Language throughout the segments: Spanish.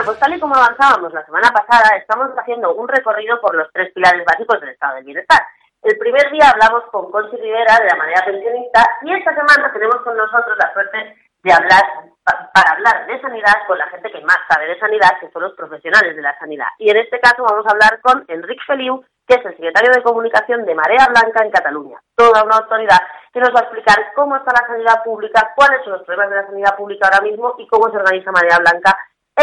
Bueno, pues tal y como avanzábamos la semana pasada, estamos haciendo un recorrido por los tres pilares básicos del estado del bienestar. El primer día hablamos con Conchi Rivera de la manera pensionista y esta semana tenemos con nosotros la suerte de hablar para hablar de sanidad con la gente que más sabe de sanidad, que son los profesionales de la sanidad. Y en este caso vamos a hablar con Enric Feliu, que es el secretario de comunicación de Marea Blanca en Cataluña. Toda una autoridad que nos va a explicar cómo está la sanidad pública, cuáles son los problemas de la sanidad pública ahora mismo y cómo se organiza Marea Blanca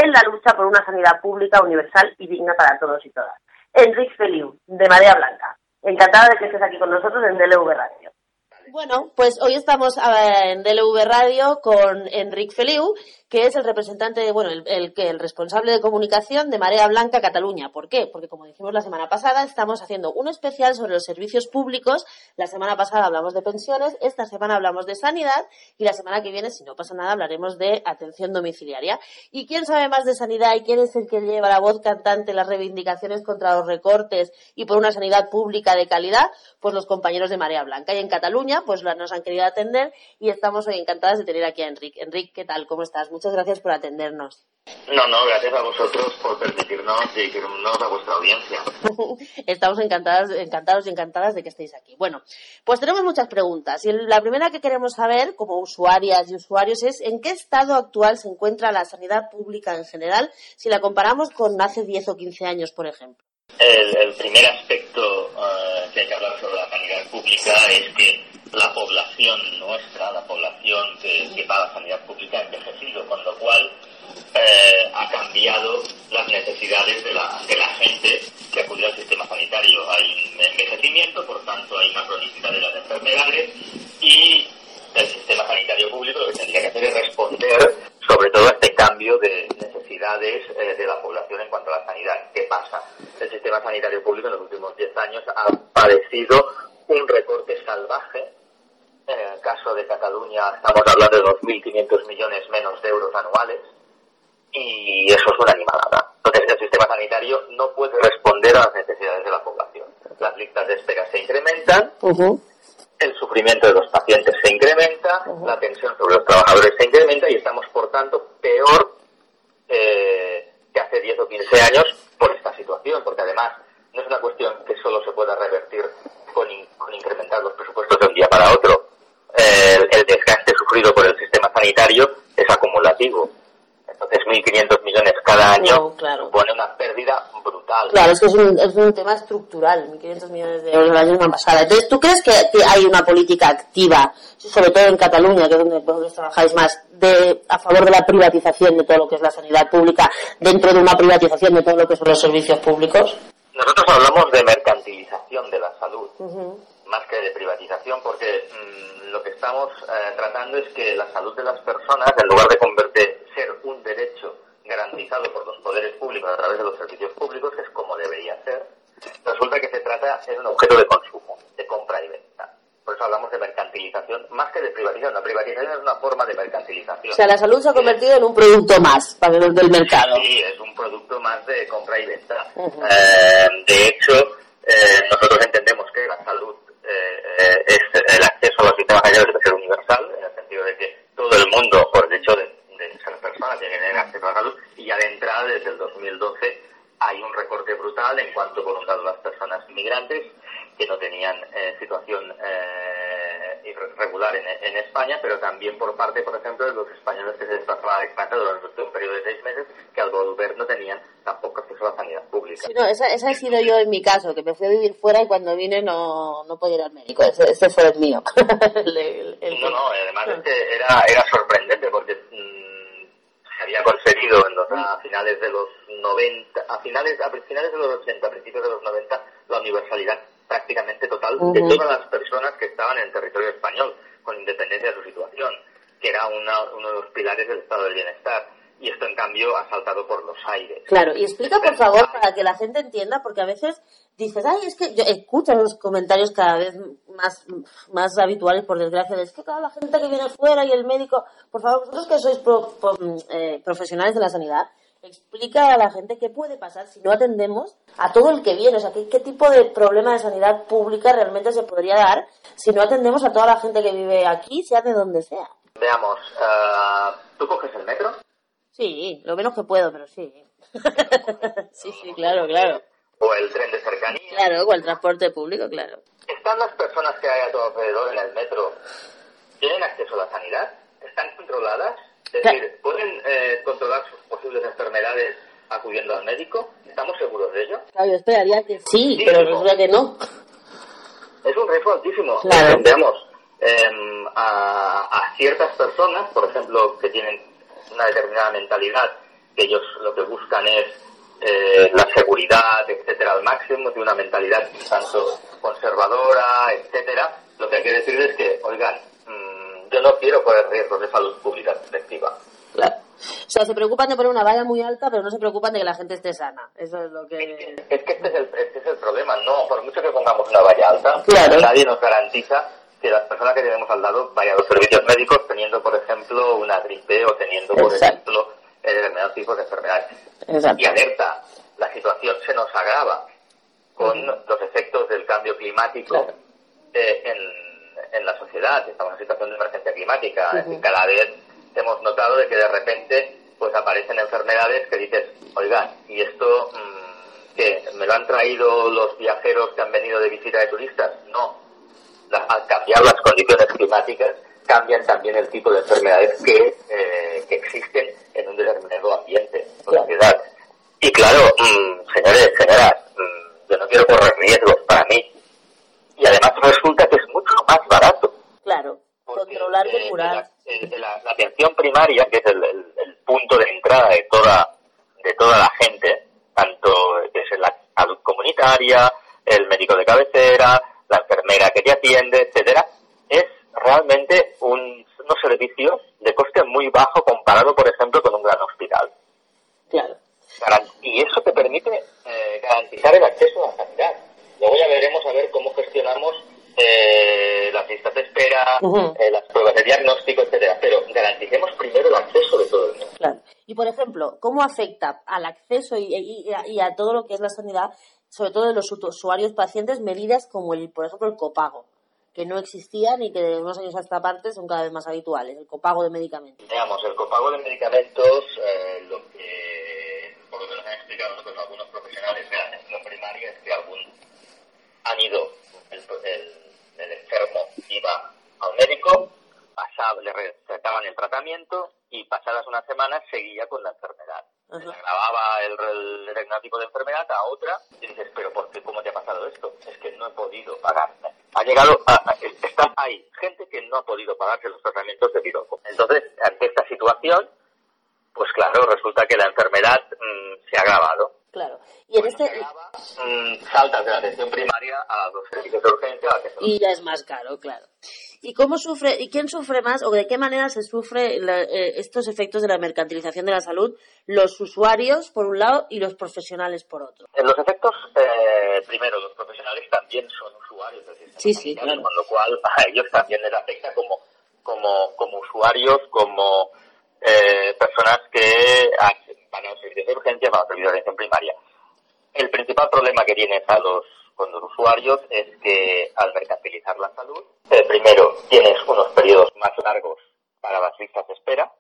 en la lucha por una sanidad pública universal y digna para todos y todas. Enric Feliu, de Marea Blanca. Encantada de que estés aquí con nosotros en DLV Radio. Bueno, pues hoy estamos en DLV Radio con Enric Feliu, que es el representante, bueno, el, el, responsable de comunicación de Marea Blanca Cataluña. ¿Por qué? Porque como dijimos la semana pasada, estamos haciendo un especial sobre los servicios públicos. La semana pasada hablamos de pensiones, esta semana hablamos de sanidad y la semana que viene, si no pasa nada, hablaremos de atención domiciliaria. ¿Y quién sabe más de sanidad y quién es el que lleva la voz cantante las reivindicaciones contra los recortes y por una sanidad pública de calidad? Pues los compañeros de Marea Blanca. Y en Cataluña, pues nos han querido atender y estamos hoy encantadas de tener aquí a Enric. Enric, ¿qué tal? ¿Cómo estás? Muchas gracias por atendernos. No, no, gracias a vosotros por permitirnos dirigirnos a vuestra audiencia. Estamos encantadas, encantados y encantadas de que estéis aquí. Bueno, pues tenemos muchas preguntas y la primera que queremos saber como usuarias y usuarios es en qué estado actual se encuentra la sanidad pública en general si la comparamos con hace 10 o 15 años, por ejemplo. El, el primer aspecto uh, que hay que hablar sobre la sanidad pública es que la población nuestra, la población que, va a la sanidad pública ha envejecido, con lo cual eh, ha cambiado las necesidades de la, de la gente que acude al sistema sanitario. Hay envejecimiento, por tanto hay una cronicidad de las enfermedades y el sistema sanitario público lo que tendría que hacer es responder sobre todo a este cambio de necesidades eh, de la población en cuanto a la sanidad. ¿Qué pasa? El sistema sanitario público en los últimos 10 años ha padecido un recorte salvaje. En el caso de Cataluña estamos hablando de 2.500 millones menos de euros anuales y eso es una animalada. Entonces el sistema sanitario no puede responder a las necesidades de la población. Las listas de espera se incrementan, uh -huh. el sufrimiento de los pacientes se incrementa, uh -huh. la tensión sobre los trabajadores se incrementa y estamos, por tanto, peor eh, que hace 10 o 15 años por esta situación, porque además no es una cuestión que solo se pueda revertir con, in, con incrementar los presupuestos de un día para otro. El, el desgaste sufrido por el sistema sanitario es acumulativo. Entonces, 1.500 millones cada año no, claro. supone una pérdida brutal. Claro, es que es un, es un tema estructural, 1.500 millones de euros es una pasada. Entonces, ¿tú crees que, que, hay una política activa, sobre todo en Cataluña, que es donde vosotros trabajáis más, de, a favor de la privatización de todo lo que es la sanidad pública, dentro de una privatización de todo lo que son los servicios públicos? Nosotros hablamos de mercantilización de la salud. Uh -huh más que de privatización, porque mmm, lo que estamos eh, tratando es que la salud de las personas, en lugar de convertir, ser un derecho garantizado por los poderes públicos a través de los servicios públicos, que es como debería ser, resulta que se trata, es un objeto de consumo, de compra y venta. Por eso hablamos de mercantilización, más que de privatización. La privatización es una forma de mercantilización. O sea, la salud se ha convertido en un producto más para los del mercado. Sí, es un producto más de compra y venta. Uh -huh. eh, de hecho, eh, nosotros entendemos que la salud eh, es el acceso a los sistemas sanitarios debe ser universal, en el sentido de que todo el mundo, por el hecho de, de ser persona, tiene que tener acceso a la salud, y ya de entrada, desde el 2012, hay un en cuanto, por un lado, las personas migrantes que no tenían eh, situación eh, irregular en, en, España, pero también por parte, por ejemplo, de los españoles que se desplazaban a España durante un periodo de seis meses, que al volver no tenían tampoco acceso a la sanidad pública. Sí, no, esa, esa he sido yo en mi caso, que me fui a vivir fuera y cuando vine no, no podía ir al médico. Ese, ese fue el mío. el, el, el... No, no, además es que era, era sorprendente porque mmm, se había conseguido en los, a finales de los 90, a finales, a finales de los 80, a principios de los 90, la universalidad prácticamente total uh -huh. de todas las personas que estaban en el territorio español, con independencia de su situación, que era una, uno de los pilares del estado del bienestar. Y esto, en cambio, ha saltado por los aires. Claro, y explica, por favor, para que la gente entienda, porque a veces dices, ay, es que yo escucho los comentarios cada vez más, más habituales, por desgracia, de, es que toda la gente que viene fuera y el médico, por favor, vosotros que sois pro, pro, eh, profesionales de la sanidad, explica a la gente qué puede pasar si no atendemos a todo el que viene, o sea, qué, qué tipo de problema de sanidad pública realmente se podría dar si no atendemos a toda la gente que vive aquí, sea de donde sea. Veamos, uh, ¿tú coges el metro? Sí, lo menos que puedo, pero sí. sí, sí, claro, claro. O el tren de cercanía. Claro, o el transporte público, claro. ¿Están las personas que hay a tu alrededor en el metro? ¿Tienen acceso a la sanidad? ¿Están controladas? Es decir, ¿pueden eh, controlar sus posibles enfermedades acudiendo al médico? ¿Estamos seguros de ello? Claro, yo esperaría que sí, pero resulta que no. Es un riesgo altísimo. Claro. Veamos, em, a, a ciertas personas, por ejemplo, que tienen una determinada mentalidad, que ellos lo que buscan es eh, la seguridad, etcétera, al máximo, de una mentalidad tanto conservadora, etcétera, lo que hay que decir es que, oigan, yo no quiero correr riesgos de salud pública efectiva. Claro. O sea, se preocupan de poner una valla muy alta, pero no se preocupan de que la gente esté sana. Eso es lo que... Es que este es el, este es el problema, no, por mucho que pongamos una valla alta, Claro. nadie nos garantiza que las personas que tenemos al lado vayan a los servicios médicos teniendo, por ejemplo, una gripe o teniendo, por Exacto. ejemplo, eh, determinados tipos de enfermedades. Exacto. Y alerta, la situación se nos agrava con los efectos del cambio climático Claro. eh, en, en la sociedad. Estamos en una situación de emergencia climática. Decir, cada vez hemos notado de que de repente pues aparecen enfermedades que dices, oigan, ¿y esto mm, qué? ¿Me lo han traído los viajeros que han venido de visita de turistas? No. La- al cambiar las condiciones climáticas, cambian también el tipo de enfermedades que, eh, que existen en un determinado ambiente o sociedad. Y claro, mm, señores, señoras, mm, yo no quiero correr riesgos para mí. Y además resulta que es mucho más barato. Controlar, eh, eh, la- la atención primaria, que es el, el- el punto de entrada de toda, de toda la gente, tanto que es la salud comunitaria, el médico de cabecera, la enfermera que te atiende, etcétera, es realmente un, unos servicios de coste muy bajo comparado, por ejemplo, con un gran hospital. Claro. Y eso te permite eh, garantizar el acceso a la sanidad. Luego ya veremos a ver cómo gestionamos eh, las listas de espera, eh, las pruebas de diagnóstico, etcétera. Pero garanticemos primero el acceso de todo el mundo. Claro. Y, por ejemplo, ¿cómo afecta al acceso y, y- y a, y a todo lo que es la sanidad, sobre todo de los usuarios pacientes, medidas como, el, por ejemplo, el copago, que no existían y que de unos años a esta parte son cada vez más habituales, el copago de medicamentos? Veamos, el copago de medicamentos, eh, lo que por lo que nos han explicado nosotros algunos profesionales de la atención primaria es que algún han ido, el, el- el enfermo iba al médico, pasaba, le recetaban el tratamiento y pasadas unas semanas seguía con la enfermedad. Le agravaba el, tipo de enfermedad a otra y dices, pero ¿por qué? ¿Cómo te ha pasado esto? Es que no he podido pagarme. Ha llegado a, a- está, hay gente que no ha podido pagarse los tratamientos de piroco. Entonces, ante esta situación, pues claro, resulta que la enfermedad mm, se ha agravado. Claro. Y en Cuando este mm, saltas de la atención primaria a los servicios de urgencia, a atención y ya es más caro, claro. ¿Y cómo sufre y quién sufre más o de qué manera se sufre la- eh, estos efectos de la mercantilización de la salud? Los usuarios por un lado y los profesionales por otro. En los efectos, eh, primero, los profesionales también son usuarios del sistema Sí, sí, claro. con lo cual a ellos también les afecta como, como, como usuarios, como eh, personas que hacen- a los servicios de urgencia, van a los de atención primaria. El principal problema que tienes a los, con los usuarios es que al mercantilizar la salud, eh, primero tienes unos periodos más largos para las listas de espera,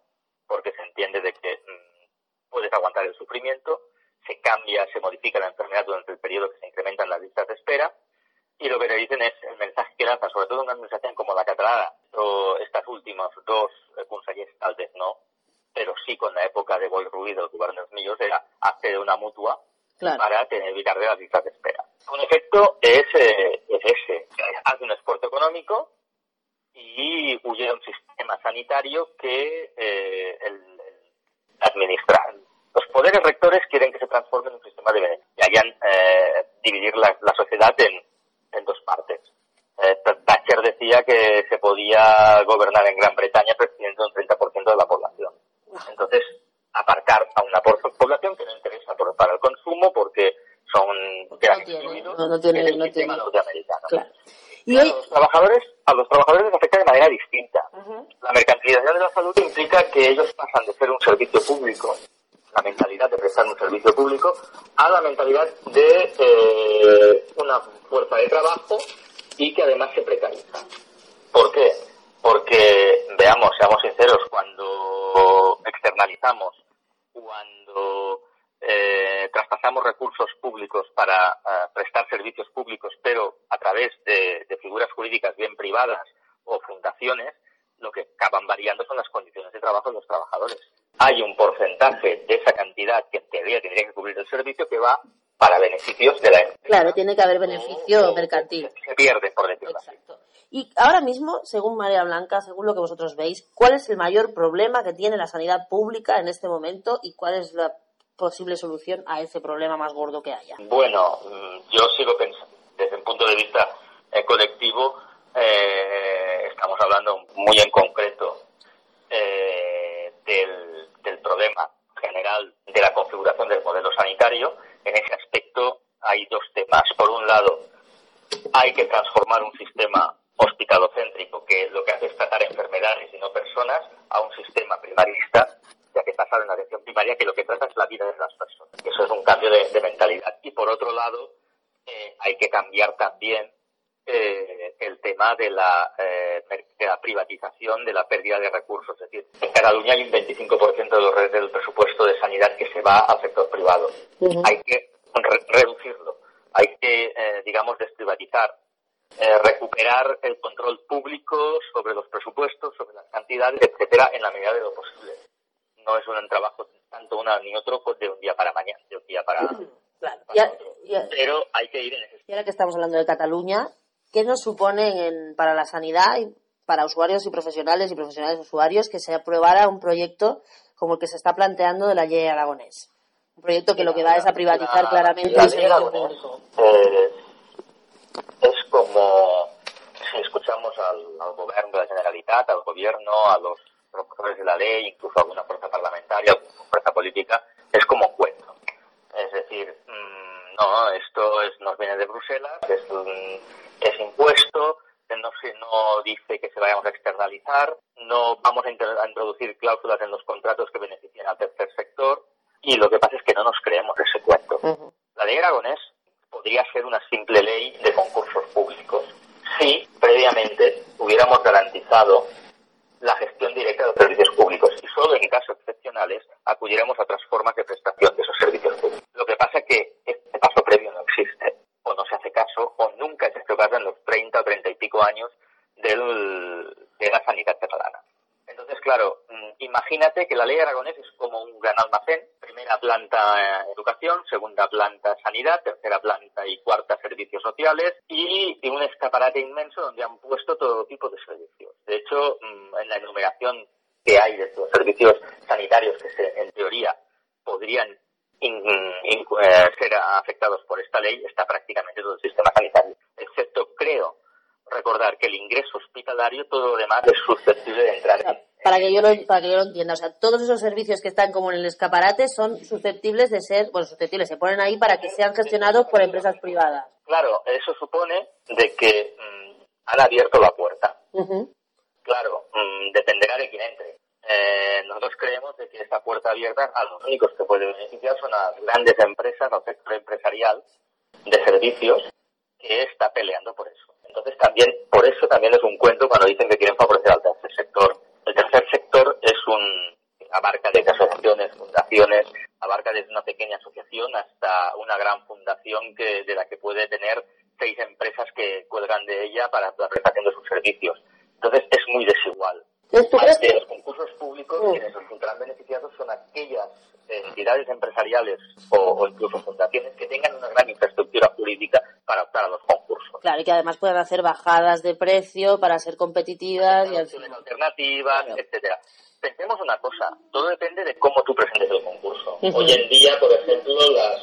porque se entiende de que mm, puedes aguantar el sufrimiento, se cambia, se modifica la enfermedad durante el periodo que se incrementan las listas de espera, y lo que te dicen es el mensaje que lanzan, sobre todo en una administración como la catalana, o estas últimas dos eh, consellers tal vez no, pero sí con la época de Ruiz del gobierno dels Millos era hacer una mutua Claro. para tener, evitar de las listas de espera. Un efecto es, eh, es ese, hace un esfuerzo económico y huye de un sistema sanitario que eh, el, el administra. Los poderes rectores quieren que se transforme en un sistema de beneficio y hayan eh, dividir la, la sociedad en, en dos partes. Eh, Thatcher decía que se podía gobernar en Gran Bretaña presidiendo un 30% de la población. Entonces, aparcar a una población que no interesa por- para el consumo porque son que no tiene, no- no tiene- no sistema tiene. norteamericano. Claro. Y hoy, los trabajadores, a los trabajadores les afecta de manera distinta. La mercantilización de la salud implica que ellos pasan de ser un servicio público, la mentalidad de prestar un servicio público, a la mentalidad de eh, una fuerza de trabajo y que además se precariza. ¿Por qué? Porque, veamos, seamos sinceros, cuando externalizamos, cuando utilizamos recursos públicos para eh, prestar servicios públicos, pero a través de, figuras jurídicas bien privadas o fundaciones, lo que acaban variando son las condiciones de trabajo de los trabajadores. Hay un porcentaje de esa cantidad que en teoría tendría que cubrir el servicio que va para beneficios de la empresa. Claro, tiene que haber beneficio mercantil. Se, pierde, por decirlo Exacto. Y ahora mismo, según María Blanca, según lo que vosotros veis, ¿cuál es el mayor problema que tiene la sanidad pública en este momento y cuál es la posible solución a ese problema más gordo que haya? Bueno, mm, yo sigo pensando, desde un punto de vista eh, colectivo, eh, estamos hablando muy en concreto eh, del, del problema general de la configuración del modelo sanitario. En ese aspecto hay dos temas. Por un lado, hay que transformar un sistema hospitalocéntrico que lo que hace es tratar enfermedades y no personas a un sistema primarista ya que pasar en la atención primaria que lo que trata es la vida de las personas. Eso es un cambio de, mentalidad. Y por otro lado, eh, hay que cambiar también eh, el tema de la, eh, de la privatización de la pérdida de recursos. Es decir, en Cataluña hay un 25% de los, del presupuesto de sanidad que se va al sector privado. Hay que reducirlo. Hay que, digamos, desprivatizar recuperar el control público sobre los presupuestos, sobre las cantidades, etcétera, en la medida de lo posible no es un trabajo tanto una ni otro pues, de un día para mañana, de un día para, claro. Pero hay que ir en ese Y ahora que estamos hablando de Cataluña, ¿qué nos supone en, para la sanidad y para usuarios y profesionales y profesionales usuarios que se aprobara un proyecto como el que se está planteando de la ley Aragonés? Un proyecto que lo que va es a privatizar claramente el servicio público. es como si escuchamos al, al gobierno de la Generalitat, al gobierno, a los profesores de la ley, incluso alguna fuerza parlamentaria, alguna fuerza política, es como cuento. Es decir, mm, no, esto es, nos viene de Bruselas, es, es impuesto, no, se, no dice que se vayamos a externalizar, no vamos a, introducir cláusulas en los contratos que beneficien al tercer sector, y lo que pasa es que no nos creemos ese cuento. La ley Aragonés podría ser una simple ley de concursos públicos si previamente hubiéramos garantizado la gestión directa de los servicios públicos y solo en casos excepcionales acudiremos a otras formas de prestación de esos servicios públicos. Lo que pasa es que este paso previo no existe, o no se hace caso, o nunca se ha hecho caso en los 30 o 30 y pico años del, de la sanidad catalana. Entonces, claro, mm, imagínate que la ley aragonés es como un gran almacén. Primera planta eh, educación, segunda planta sanidad, tercera planta y cuarta servicios sociales y, un escaparate inmenso donde han puesto todo tipo de servicios. De hecho, mm, en la enumeración que hay de los servicios sanitarios que en teoría podrían eh, ser afectados por esta ley está prácticamente todo el sistema sanitario, excepto creo recordar que el ingreso hospitalario, todo lo demás es susceptible para que yo lo para que yo lo entienda, o sea, todos esos servicios que están como en el escaparate son susceptibles de ser, bueno, susceptibles, se ponen ahí para que sean gestionados por empresas privadas. Claro, eso supone de que mm, han abierto la puerta. Claro, mm, dependerá de quién entre. Eh, nosotros creemos de que esta puerta abierta a los únicos que pueden beneficiar son a grandes empresas, al sector empresarial de servicios que está peleando por eso. Entonces también, por eso también es un cuento cuando dicen que quieren favorecer al tercer sector. El tercer sector es un, abarca desde asociaciones, fundaciones, abarca desde una pequeña asociación hasta una gran fundación que, de la que puede tener seis empresas que cuelgan de ella para la prestación de sus servicios. Entonces es muy desigual. De los concursos públicos, quienes resultarán beneficiados son aquellas entidades empresariales o, incluso fundaciones que tengan una gran infraestructura jurídica para optar a los concursos. Claro, y que además puedan hacer bajadas de precio para ser competitivas. y etcétera. Pensemos una cosa, todo depende de cómo tú presentes el concurso. Hoy en día, por ejemplo, las,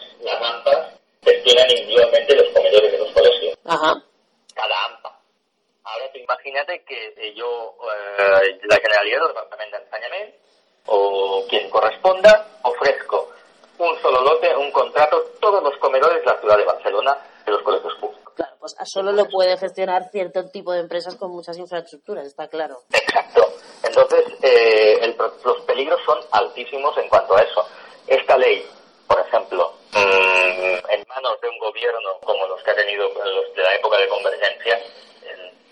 solo lo puede gestionar cierto tipo de empresas con muchas infraestructuras, está claro. Exacto. Entonces, eh, los peligros son altísimos en cuanto a eso. Esta ley, por ejemplo, mm, en manos de un gobierno como los que ha tenido los de la época de Convergencia,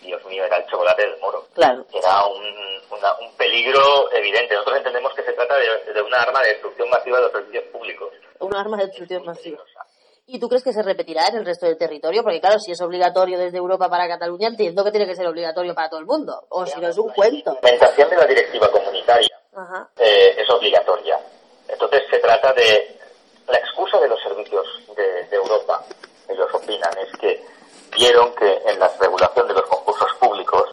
Dios mío, era el chocolate del moro. Claro. Era un, un peligro evidente. Nosotros entendemos que se trata de, una arma de destrucción masiva de los servicios públicos. un arma de destrucción masiva. ¿Y tú crees que se repetirá en el resto del territorio? Porque claro, si es obligatorio desde Europa para Cataluña, entiendo que tiene que ser obligatorio para todo el mundo. O si no es un cuento. La implementación de la directiva comunitaria eh, es obligatoria. Entonces se trata de la excusa de los servicios de, Europa, ellos opinan, es que vieron que en la regulación de los concursos públicos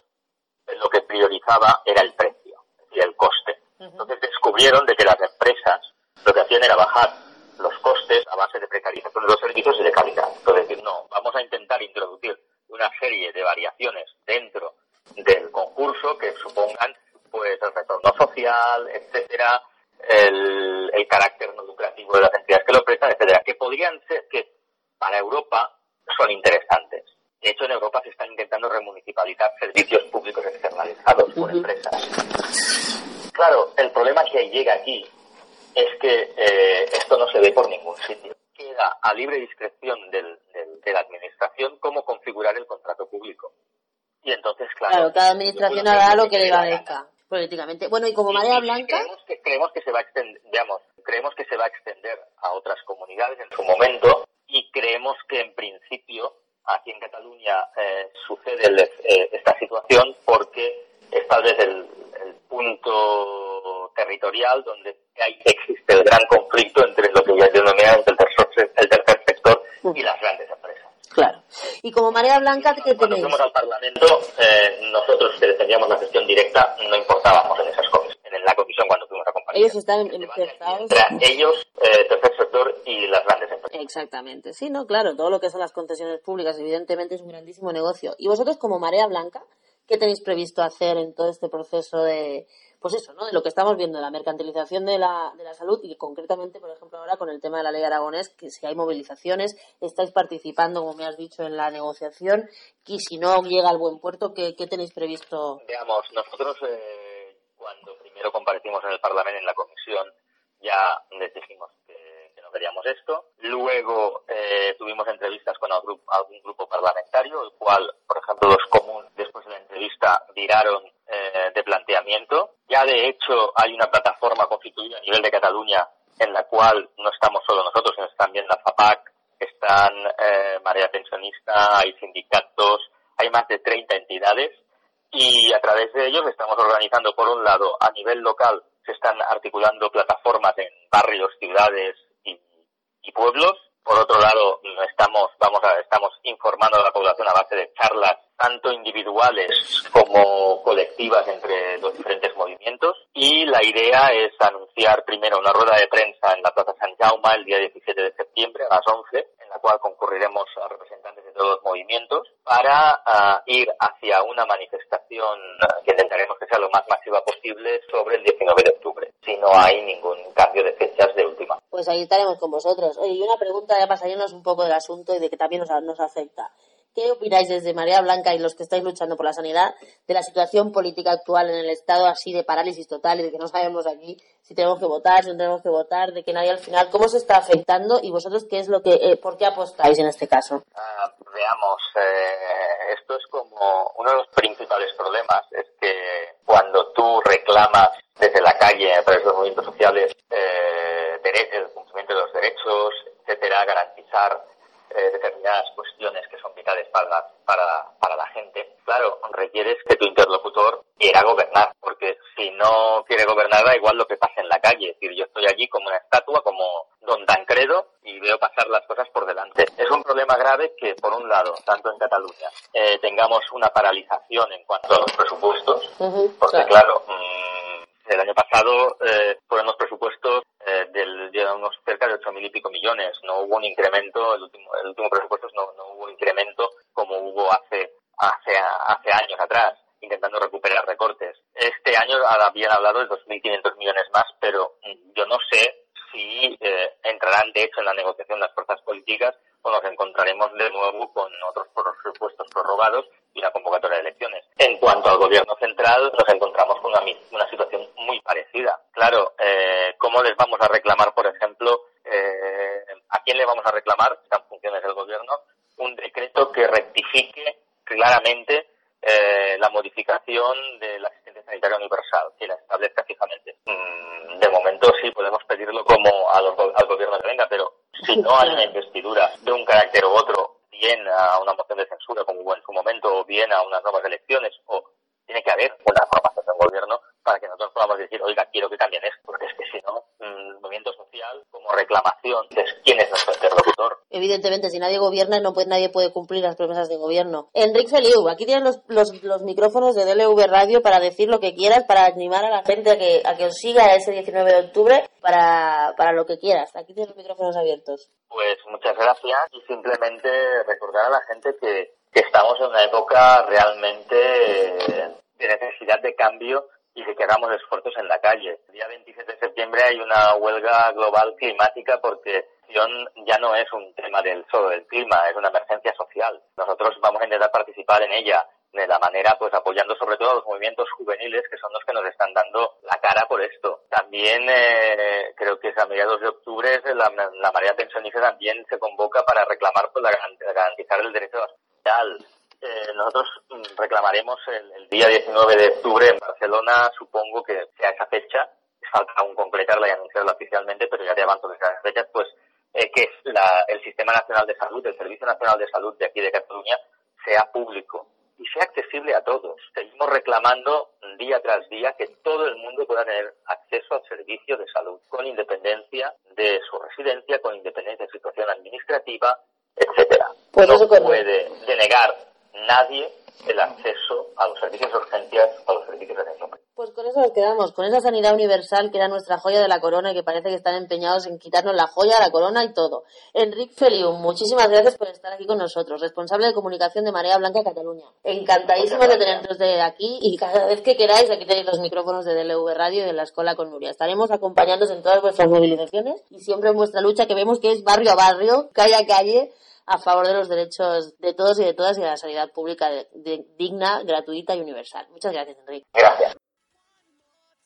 lo que priorizaba era el precio y el coste. Entonces descubrieron de que las empresas lo que hacían era bajar los costes a base de precarización de los servicios y de calidad. Entonces, decir, no, vamos a intentar introducir una serie de variaciones dentro del concurso que supongan pues el retorno social, etcétera, el, el carácter no lucrativo de las entidades que lo prestan, etcétera, que podrían ser que para Europa son interesantes. De hecho, en Europa se están intentando remunicipalizar servicios públicos externalizados por empresas. Claro, el problema que llega aquí es que eh, esto no se ve por ningún sitio. Queda a libre discreción del, de la administración cómo configurar el contrato público. Y entonces, claro. Claro, cada administración hará lo que le parezca políticamente. Bueno, y como Marea Blanca. Creemos que, creemos que se va a extender, digamos, creemos que se va a extender a otras comunidades en su momento y creemos que en principio aquí en Cataluña eh, sucede eh, esta situación porque es tal vez el, punto territorial donde hay, existe el gran conflicto entre lo que ya denominamos el tercer, el tercer sector y las grandes empresas. Claro. Y como Marea Blanca, ¿qué Cuando tenéis? fuimos al Parlamento, eh, nosotros que defendíamos la gestión directa no importábamos en esas comisiones, en la comisión cuando fuimos a comparecer. Ellos están encerrados. Ellos, eh, tercer sector y las grandes empresas. Exactamente. Sí, no, claro, todo lo que son las concesiones públicas, evidentemente, es un grandísimo negocio. ¿Y vosotros, como Marea Blanca, qué tenéis previsto hacer en todo este proceso de, pues eso, ¿no? De lo que estamos viendo, la mercantilización de la, de la salud y concretamente, por ejemplo, ahora con el tema de la ley Aragonés, que si hay movilizaciones, estáis participando, como me has dicho, en la negociación y si no llega al buen puerto, ¿qué, qué tenéis previsto? Veamos, nosotros eh, cuando primero comparecimos en el Parlamento, en la comisión, ya les dijimos que, no queríamos esto. Luego eh, tuvimos entrevistas con algún grupo parlamentario, el cual, por ejemplo, los comunes, después de la eh, de planteamiento. Ya de hecho hay una plataforma constituida a nivel de Cataluña en la cual no estamos solo nosotros, sino también la FAPAC, están eh, Marea Pensionista, hay sindicatos, hay más de 30 entidades y a través de ellos estamos organizando, por un lado, a nivel local, se están articulando plataformas en barrios, ciudades y, y pueblos. Por otro lado, estamos, vamos a, estamos informando a la población a base de charlas tanto individuales como colectivas entre los diferentes movimientos. Y la idea es anunciar primero una rueda de prensa en la Plaza San Jaume el día 17 de septiembre a las 11, en la cual concurriremos a representantes de todos los movimientos para uh, ir hacia una manifestación uh, que intentaremos que sea lo más masiva posible sobre el 19 de octubre, si no hay ningún cambio de fechas de última. Pues ahí estaremos con vosotros. Oye, y una pregunta ya pasaríamos un poco del asunto y de que también nos, nos afecta. ¿Qué opináis desde Marea Blanca y los que estáis luchando por la sanidad de la situación política actual en el Estado, así de parálisis total y de que no sabemos aquí si tenemos que votar, si no tenemos que votar, de que nadie al final, cómo se está afectando y vosotros qué es lo que, eh, por qué apostáis en este caso? Uh, veamos, eh, esto es como uno de los principales problemas, es que cuando tú reclamas desde la calle, a través de los movimientos sociales, eh, el cumplimiento de los derechos, etcétera, garantizar eh, determinadas cuestiones que son vitales para para, para la gente, claro, requieres que tu interlocutor quiera gobernar, porque si no quiere gobernar da igual lo que pase en la calle. Es decir, yo estoy allí como una estatua, como don Tancredo, y veo pasar las cosas por delante. Es un problema grave que, por un lado, tanto en Cataluña, eh, tengamos una paralización en cuanto a los presupuestos, porque claro, mmm, el año pasado eh, fueron los presupuestos eh, del, de unos cerca de ocho mil y pico millones. No hubo un incremento, el último, el último presupuesto no, no hubo incremento como hubo hace, hace, hace años atrás, intentando recuperar recortes. Año habían hablado de 2.500 millones más, pero mm, yo no sé si eh, entrarán de hecho en la negociación las fuerzas políticas o nos encontraremos de nuevo con otros presupuestos prorrogados y una convocatoria de elecciones. En cuanto al gobierno central, nos encontramos con una, una situación muy parecida. Claro, eh, ¿cómo les vamos a reclamar, por ejemplo, eh, a quién le vamos a reclamar, están funciones del gobierno, un decreto que rectifique claramente eh, la modificación de la asistencia sanitaria universal, que la establezca fijamente. Mm, de momento sí podemos pedirlo como a los, al gobierno de venga, tenga, pero si no hay una investidura de un carácter u otro, bien a una moción de censura como hubo en su momento, o bien a unas nuevas elecciones, o tiene que haber una formación del gobierno para que nosotros podamos decir, oiga, quiero que cambien esto, porque es que si no, mm, el movimiento social como reclamación, ¿quién es nuestro interlocutor? Evidentemente, si nadie gobierna, no puede, nadie puede cumplir las promesas de gobierno. Enrique Feliu, aquí tienes los, los, los, micrófonos de DLV Radio para decir lo que quieras, para animar a la gente a que, a que os siga ese 19 de octubre, para, para lo que quieras. Aquí tienes los micrófonos abiertos. Pues muchas gracias y simplemente recordar a la gente que, que estamos en una época realmente de necesidad de cambio y de que hagamos esfuerzos en la calle. El día 27 de septiembre hay una huelga global climática porque ya no es un tema del solo del clima, es una emergencia social. Nosotros vamos a intentar participar en ella de la manera, pues apoyando sobre todo a los movimientos juveniles que son los que nos están dando la cara por esto. También eh, creo que es a mediados de octubre la, la marea pensionista también se convoca para reclamar pues, la, garantizar el derecho Eh, nosotros mm, reclamaremos el, día 19 de octubre en Barcelona, supongo que sea esa fecha, falta aún completarla y anunciarla oficialmente, pero ya te avanzo que esas fechas, pues eh, que la, el Sistema Nacional de Salud, el Servicio Nacional de Salud de aquí de Cataluña, sea público y sea accesible a todos. Seguimos reclamando día tras día que todo el mundo pueda tener acceso al servicio de salud, con independencia de su residencia, con independencia de situación administrativa, etcétera. Pues no puede denegar nadie el acceso a los servicios de urgencias, a los servicios de atención pues con eso nos quedamos, con esa sanidad universal que era nuestra joya de la corona y que parece que están empeñados en quitarnos la joya, la corona y todo. Enrique Feliu, muchísimas gracias por estar aquí con nosotros, responsable de comunicación de Marea Blanca Cataluña. Encantadísimos de tenernos de aquí y cada vez que queráis aquí tenéis los micrófonos de DLV Radio y de la Escuela con Nuria. Estaremos acompañándoos en todas vuestras movilizaciones y siempre en vuestra lucha que vemos que es barrio a barrio, calle a calle, a favor de los derechos de todos y de todas y de la sanidad pública digna, gratuita y universal. Muchas gracias, Enrique. Gracias.